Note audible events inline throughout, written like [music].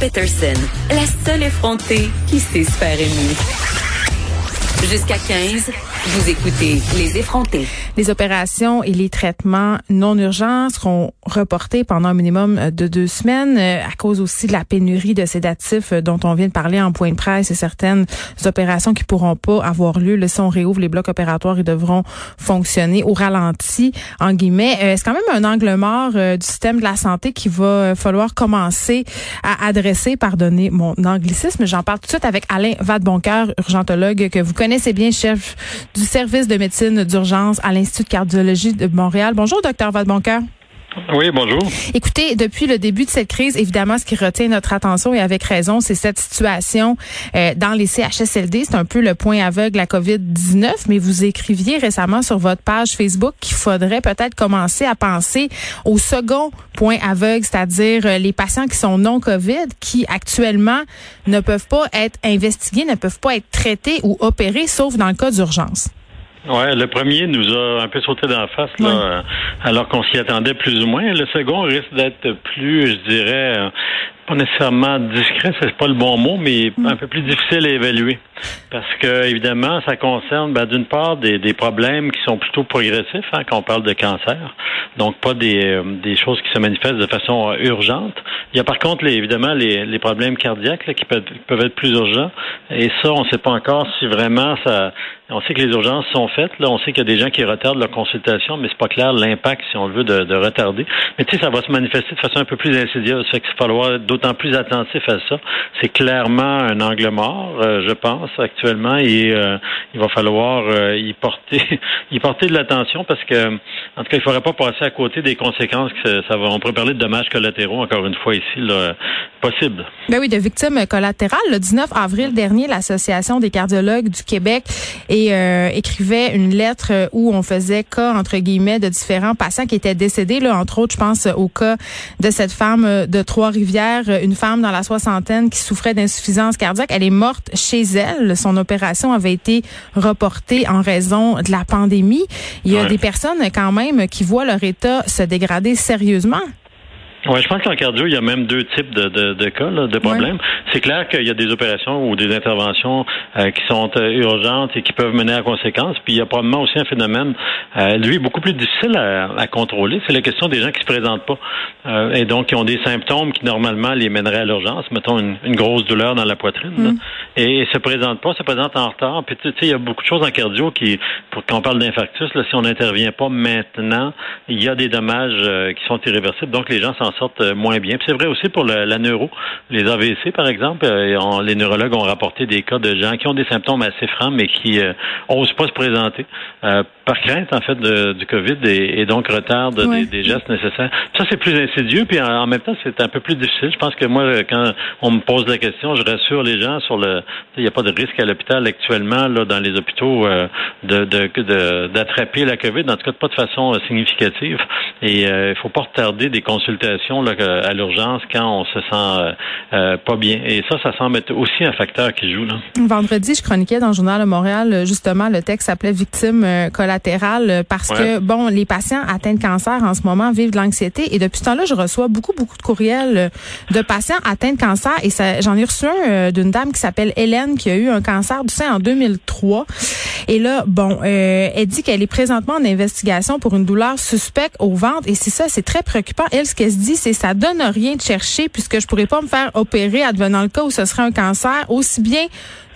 Peterson, la seule effrontée qui sait se faire aimer. Jusqu'à 15, vous écoutez Les effrontés. Les opérations et les traitements non urgents seront reportés pendant un minimum de deux semaines euh, à cause aussi de la pénurie de sédatifs euh, dont on vient de parler en point de presse et certaines opérations qui pourront pas avoir lieu. Le si on réouvre les blocs opératoires, ils devront fonctionner au ralenti, en guillemets. Euh, c'est quand même un angle mort du système de la santé qu'il va falloir commencer à adresser. Pardonnez mon anglicisme. J'en parle tout de suite avec Alain Vadeboncoeur, urgentologue que vous connaissez bien, chef du service de médecine d'urgence à l'Institut de cardiologie de Montréal. Bonjour, docteur Vadeboncoeur. Oui, bonjour. Écoutez, depuis le début de cette crise, évidemment, ce qui retient notre attention et avec raison, c'est cette situation euh, dans les CHSLD. C'est un peu le point aveugle la COVID-19, mais vous écriviez récemment sur votre page Facebook qu'il faudrait peut-être commencer à penser au second point aveugle, c'est-à-dire euh, les patients qui sont non COVID, qui actuellement ne peuvent pas être investigués, ne peuvent pas être traités ou opérés, sauf dans le cas d'urgence. Ouais, le premier nous a un peu sauté dans la face, là, alors qu'on s'y attendait plus ou moins. Le second risque d'être plus, je dirais, pas nécessairement discret, c'est pas le bon mot, mais mm. un peu plus difficile à évaluer. Parce que, évidemment, ça concerne, ben, d'une part, des, des, problèmes qui sont plutôt progressifs, hein, quand on parle de cancer. Donc, pas des, euh, des choses qui se manifestent de façon euh, urgente. Il y a par contre, les, évidemment, les, les problèmes cardiaques là, qui peuvent, peuvent être plus urgents. Et ça, on ne sait pas encore si vraiment ça. On sait que les urgences sont faites. Là, on sait qu'il y a des gens qui retardent leur consultation, mais c'est pas clair l'impact, si on veut, de, de retarder. Mais tu sais, ça va se manifester de façon un peu plus insidieuse. Ça fait va falloir d'autant plus attentif à ça. C'est clairement un angle mort, euh, je pense, actuellement, et euh, il va falloir euh, y porter [laughs] y porter de l'attention parce que, en tout cas, il faudrait pas passer à côté des conséquences que ça, va. On pourrait parler de dommages collatéraux, encore une fois, ici, là, possible. Ben oui, de victimes collatérales. Le 19 avril dernier, l'Association des cardiologues du Québec et, écrivait une lettre où on faisait cas, entre guillemets, de différents patients qui étaient décédés, là, entre autres, je pense au cas de cette femme de Trois-Rivières, une femme dans la soixantaine qui souffrait d'insuffisance cardiaque. Elle est morte chez elle. Son opération avait été reportée en raison de la pandémie. Il y a des personnes quand même qui voient leur état se dégrader sérieusement. Oui, je pense qu'en cardio, il y a même deux types de, de, de cas, de problèmes. C'est clair qu'il y a des opérations ou des interventions euh, qui sont euh, urgentes et qui peuvent mener à conséquences. Puis il y a probablement aussi un phénomène, euh, lui, beaucoup plus difficile à, à contrôler. C'est la question des gens qui se présentent pas et donc qui ont des symptômes qui normalement les mèneraient à l'urgence. Mettons une, une, grosse douleur dans la poitrine mm. et se présentent pas, se présentent en retard. Puis tu sais, il y a beaucoup de choses en cardio qui, pour qu'on parle d'infarctus, là, si on n'intervient pas maintenant, il y a des dommages qui sont irréversibles. Donc les gens s'en sortent euh, moins bien. c'est vrai aussi pour la neuro. Les AVC, par exemple, euh, les neurologues ont rapporté des cas de gens qui ont des symptômes assez francs, mais qui euh, osent pas se présenter par crainte, en fait, du COVID et, donc retardent des, gestes nécessaires. Ça, c'est plus insidieux, puis en, même temps, c'est un peu plus difficile. Je pense que moi, quand on me pose la question, je rassure les gens sur le... Il n'y a pas de risque à l'hôpital actuellement, là, dans les hôpitaux, de, d'attraper la COVID, en tout cas pas de façon significative. Et il ne faut pas retarder des consultations à l'urgence quand on se sent euh, euh, pas bien. Et ça, ça semble être aussi un facteur qui joue. Là. Vendredi, je chroniquais dans le journal de Montréal, justement, le texte s'appelait Victime euh, collatérale parce que, bon, les patients atteints de cancer en ce moment vivent de l'anxiété et depuis ce temps-là, je reçois beaucoup, beaucoup de courriels de patients atteints de cancer et j'en ai reçu un d'une dame qui s'appelle Hélène qui a eu un cancer du sein en 2003. Et là, bon, elle dit qu'elle est présentement en investigation pour une douleur suspecte au ventre et c'est ça, c'est très préoccupant. Elle, ce qu'elle se dit, c'est ça donne rien de chercher puisque je pourrais pas me faire opérer advenant le cas où ce serait un cancer, aussi bien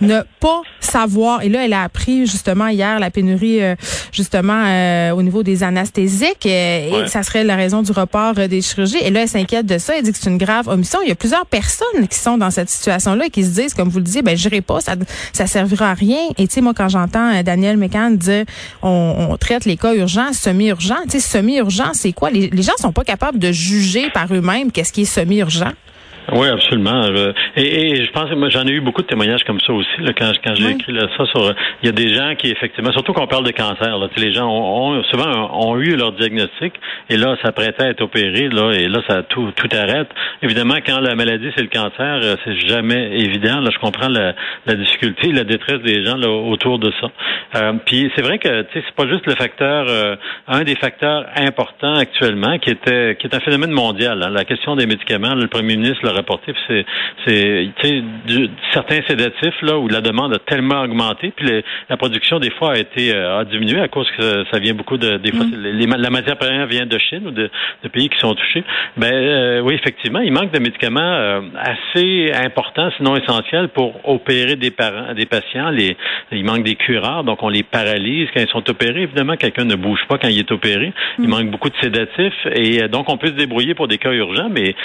ne pas savoir. Et là, elle a appris justement hier la pénurie euh, justement euh, au niveau des anesthésiques euh, et ça serait la raison du report des chirurgies. Et là, elle s'inquiète de ça. Elle dit que c'est une grave omission. Il y a plusieurs personnes qui sont dans cette situation-là et qui se disent, comme vous le disiez, ben j'irai pas, ça ça servira à rien. Et tu sais, moi, quand j'entends Daniel Mécan dire on, traite les cas urgents, semi-urgents, tu sais, semi-urgents, c'est quoi? Les, les gens sont pas capables de juger par eux-mêmes qu'est-ce qui est semi-urgent. Oui, absolument. Euh, et, je pense que moi j'en ai eu beaucoup de témoignages comme ça aussi. Là, quand quand j'ai écrit ça sur, il y a des gens qui effectivement, surtout qu'on parle de cancer. Là, les gens ont, souvent ont eu leur diagnostic et là ça prêtait à être opéré là et là ça tout tout arrête. Évidemment, quand la maladie c'est le cancer, euh, c'est jamais évident. Là, je comprends la, la difficulté, la détresse des gens là, autour de ça. Euh, puis c'est vrai que c'est pas juste le facteur, euh, un des facteurs importants actuellement qui était qui est un phénomène mondial. Hein, la question des médicaments. le premier ministre rapporté. C'est, c'est certains sédatifs là où la demande a tellement augmenté, puis la production des fois a été euh, a diminué à cause que ça vient beaucoup de des fois mm. la matière première vient de Chine ou de, de pays qui sont touchés. Ben euh, oui, effectivement, il manque de médicaments euh, assez importants, sinon essentiels, pour opérer des parents, des patients. Les, il manque des cureurs, donc on les paralyse quand ils sont opérés. Évidemment, quelqu'un ne bouge pas quand il est opéré. Il mm. manque beaucoup de sédatifs et donc on peut se débrouiller pour des cas urgents, mais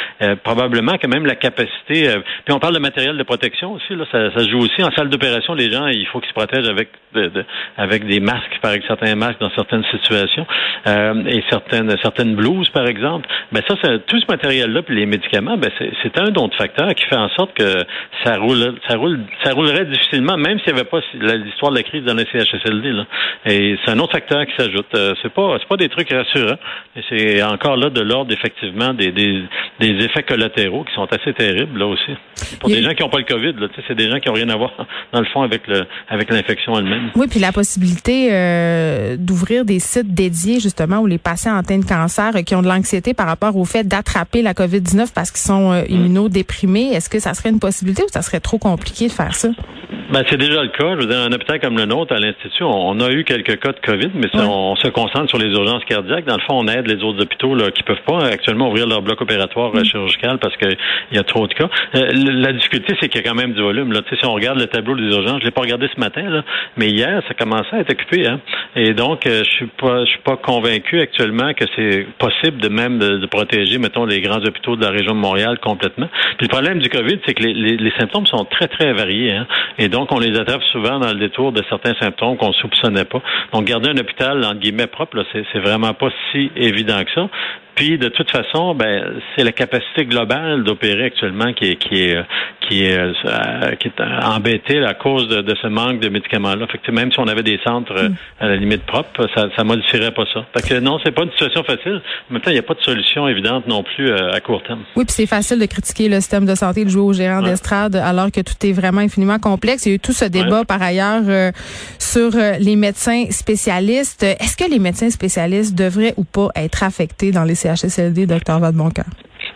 probablement que même la capacité. Euh, puis on parle de matériel de protection aussi. Là, ça, ça joue aussi en salle d'opération. Les gens, il faut qu'ils se protègent avec avec des masques, par exemple, certains masques dans certaines situations euh, et certaines certaines blouses, par exemple. Ben ça, tout ce matériel-là, puis les médicaments, ben c'est un autre facteur qui fait en sorte que ça roule, ça roule, ça roulerait difficilement, même s'il n'y avait pas l'histoire de la crise dans les CHSLD. Et c'est un autre facteur qui s'ajoute. Euh, c'est pas c'est pas des trucs rassurants. Et c'est encore là de l'ordre effectivement des, des effets collatéraux qui sont assez terrible là aussi. Pour des gens qui n'ont pas le COVID, c'est des gens qui n'ont rien à voir [laughs] dans le fond avec le avec l'infection elle-même. Oui, puis la possibilité euh, d'ouvrir des sites dédiés justement où les patients atteints de cancer euh, qui ont de l'anxiété par rapport au fait d'attraper la COVID-19 parce qu'ils sont euh, immunodéprimés, est-ce que ça serait une possibilité ou ça serait trop compliqué de faire ça? Ben, c'est déjà le cas. Je veux dire, un hôpital comme le nôtre, à l'Institut, on, a eu quelques cas de COVID, mais on, se concentre sur les urgences cardiaques. Dans le fond, on aide les autres hôpitaux là, qui peuvent pas actuellement ouvrir leur bloc opératoire mm. chirurgical parce qu'il y a trop de cas. Euh, la difficulté, c'est qu'il y a quand même du volume. Là. si on regarde le tableau des urgences, je l'ai pas regardé ce matin, là, mais hier, ça commençait à être occupé. Hein? Et donc, euh, je suis pas je suis pas convaincu actuellement que c'est possible de même de, protéger, mettons, les grands hôpitaux de la région de Montréal complètement. Puis le problème du COVID, c'est que les, les, les, symptômes sont très, très variés. Hein? Et donc, donc, on les attrape souvent dans le détour de certains symptômes qu'on soupçonnait pas. Donc, garder un hôpital, entre guillemets, propre, c'est vraiment pas si évident que ça. Puis, de toute façon, ben, c'est la capacité globale d'opérer actuellement qui est, qui est, qui est, euh, qui est embêtée à cause de, ce manque de médicaments-là. Fait que même si on avait des centres euh, à la limite propres, ça, ça modifierait pas ça. Fait que non, c'est pas une situation facile. En même temps, il n'y a pas de solution évidente non plus euh, à court terme. Oui, puis c'est facile de critiquer le système de santé, de jouer au gérant d'estrade, alors que tout est vraiment infiniment complexe. Il y a eu tout ce débat par ailleurs sur les médecins spécialistes. Est-ce que les médecins spécialistes devraient ou pas être affectés dans les CHSLD, docteur Vadeboncoeur?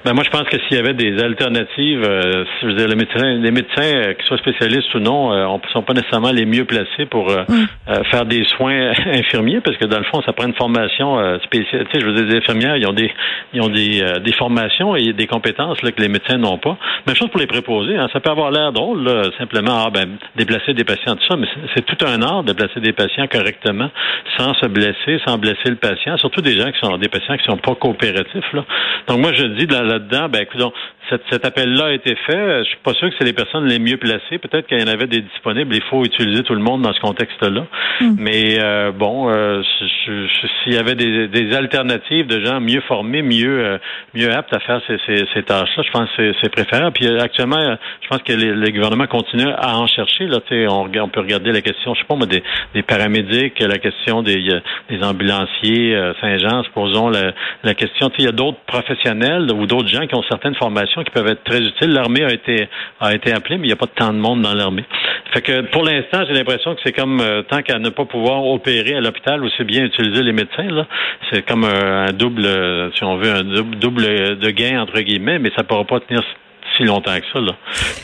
Ben moi, je pense que s'il y avait des alternatives, euh, je veux dire, les médecins, les médecins, euh, qu'ils soient spécialistes ou non, euh, ne sont pas nécessairement les mieux placés pour euh, mm. faire des soins [laughs] infirmiers, parce que dans le fond, ça prend une formation spéciale. Tu sais, je veux dire, les infirmières, ils ont des, ils ont des, des formations et des compétences là, que les médecins n'ont pas. Même chose pour les préposés. Hein, ça peut avoir l'air drôle, là, simplement, ah, ben, déplacer des patients, tout ça, mais c'est tout un art de placer des patients correctement, sans se blesser, sans blesser le patient, surtout des gens qui sont des patients qui sont pas coopératifs. Là. Donc moi, je dis dans là-dedans, ben cet, cet appel-là a été fait. Je suis pas sûr que c'est les personnes les mieux placées. Peut-être qu'il y en avait des disponibles. Il faut utiliser tout le monde dans ce contexte-là. Hmm. Mais euh, bon, euh, s'il y avait des, des, alternatives de gens mieux formés, mieux euh, mieux aptes à faire ces, ces, ces tâches-là, je pense que c'est préférable. Puis actuellement, je pense que les, les gouvernements continuent à en chercher. Là, on, on peut regarder la question, je sais pas moi, des, des paramédics, la question des, des ambulanciers Saint-Jean, supposons la, la question. Il y a d'autres professionnels ou d'autres gens qui ont certaines formations qui peuvent être très utiles. L'armée a été a été appelée, mais il n'y a pas tant de monde dans l'armée. Fait que pour l'instant, j'ai l'impression que c'est comme euh, tant qu'à ne pas pouvoir opérer à l'hôpital, aussi bien utiliser les médecins. C'est comme un, double, euh, si on veut, un double, double de gain entre guillemets, mais ça ne pourra pas tenir si longtemps que ça. Là.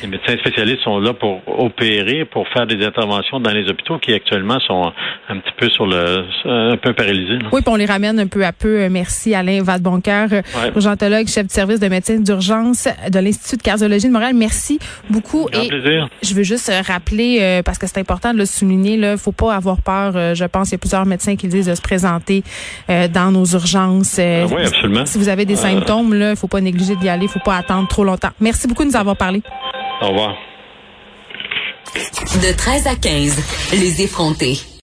Les médecins spécialistes sont là pour opérer, pour faire des interventions dans les hôpitaux qui actuellement sont un petit peu sur le un peu paralysés. Oui, puis on les ramène un peu à peu. Euh, merci Alain Vadeboncoeur, ouais. urgentologue, chef de service de médecine d'urgence de l'Institut de cardiologie de Montréal. Merci beaucoup. Grand Et plaisir. Je veux juste euh, rappeler, euh, parce que c'est important de le souligner, il ne faut pas avoir peur. je pense qu'il y a plusieurs médecins qui disent de se présenter dans nos urgences. Ah oui, absolument. Si vous avez des symptômes, il ne faut pas négliger d'y aller. Il ne faut pas attendre trop longtemps. Merci beaucoup de nous avoir parlé. Au revoir. De 13 à 15, les effrontés.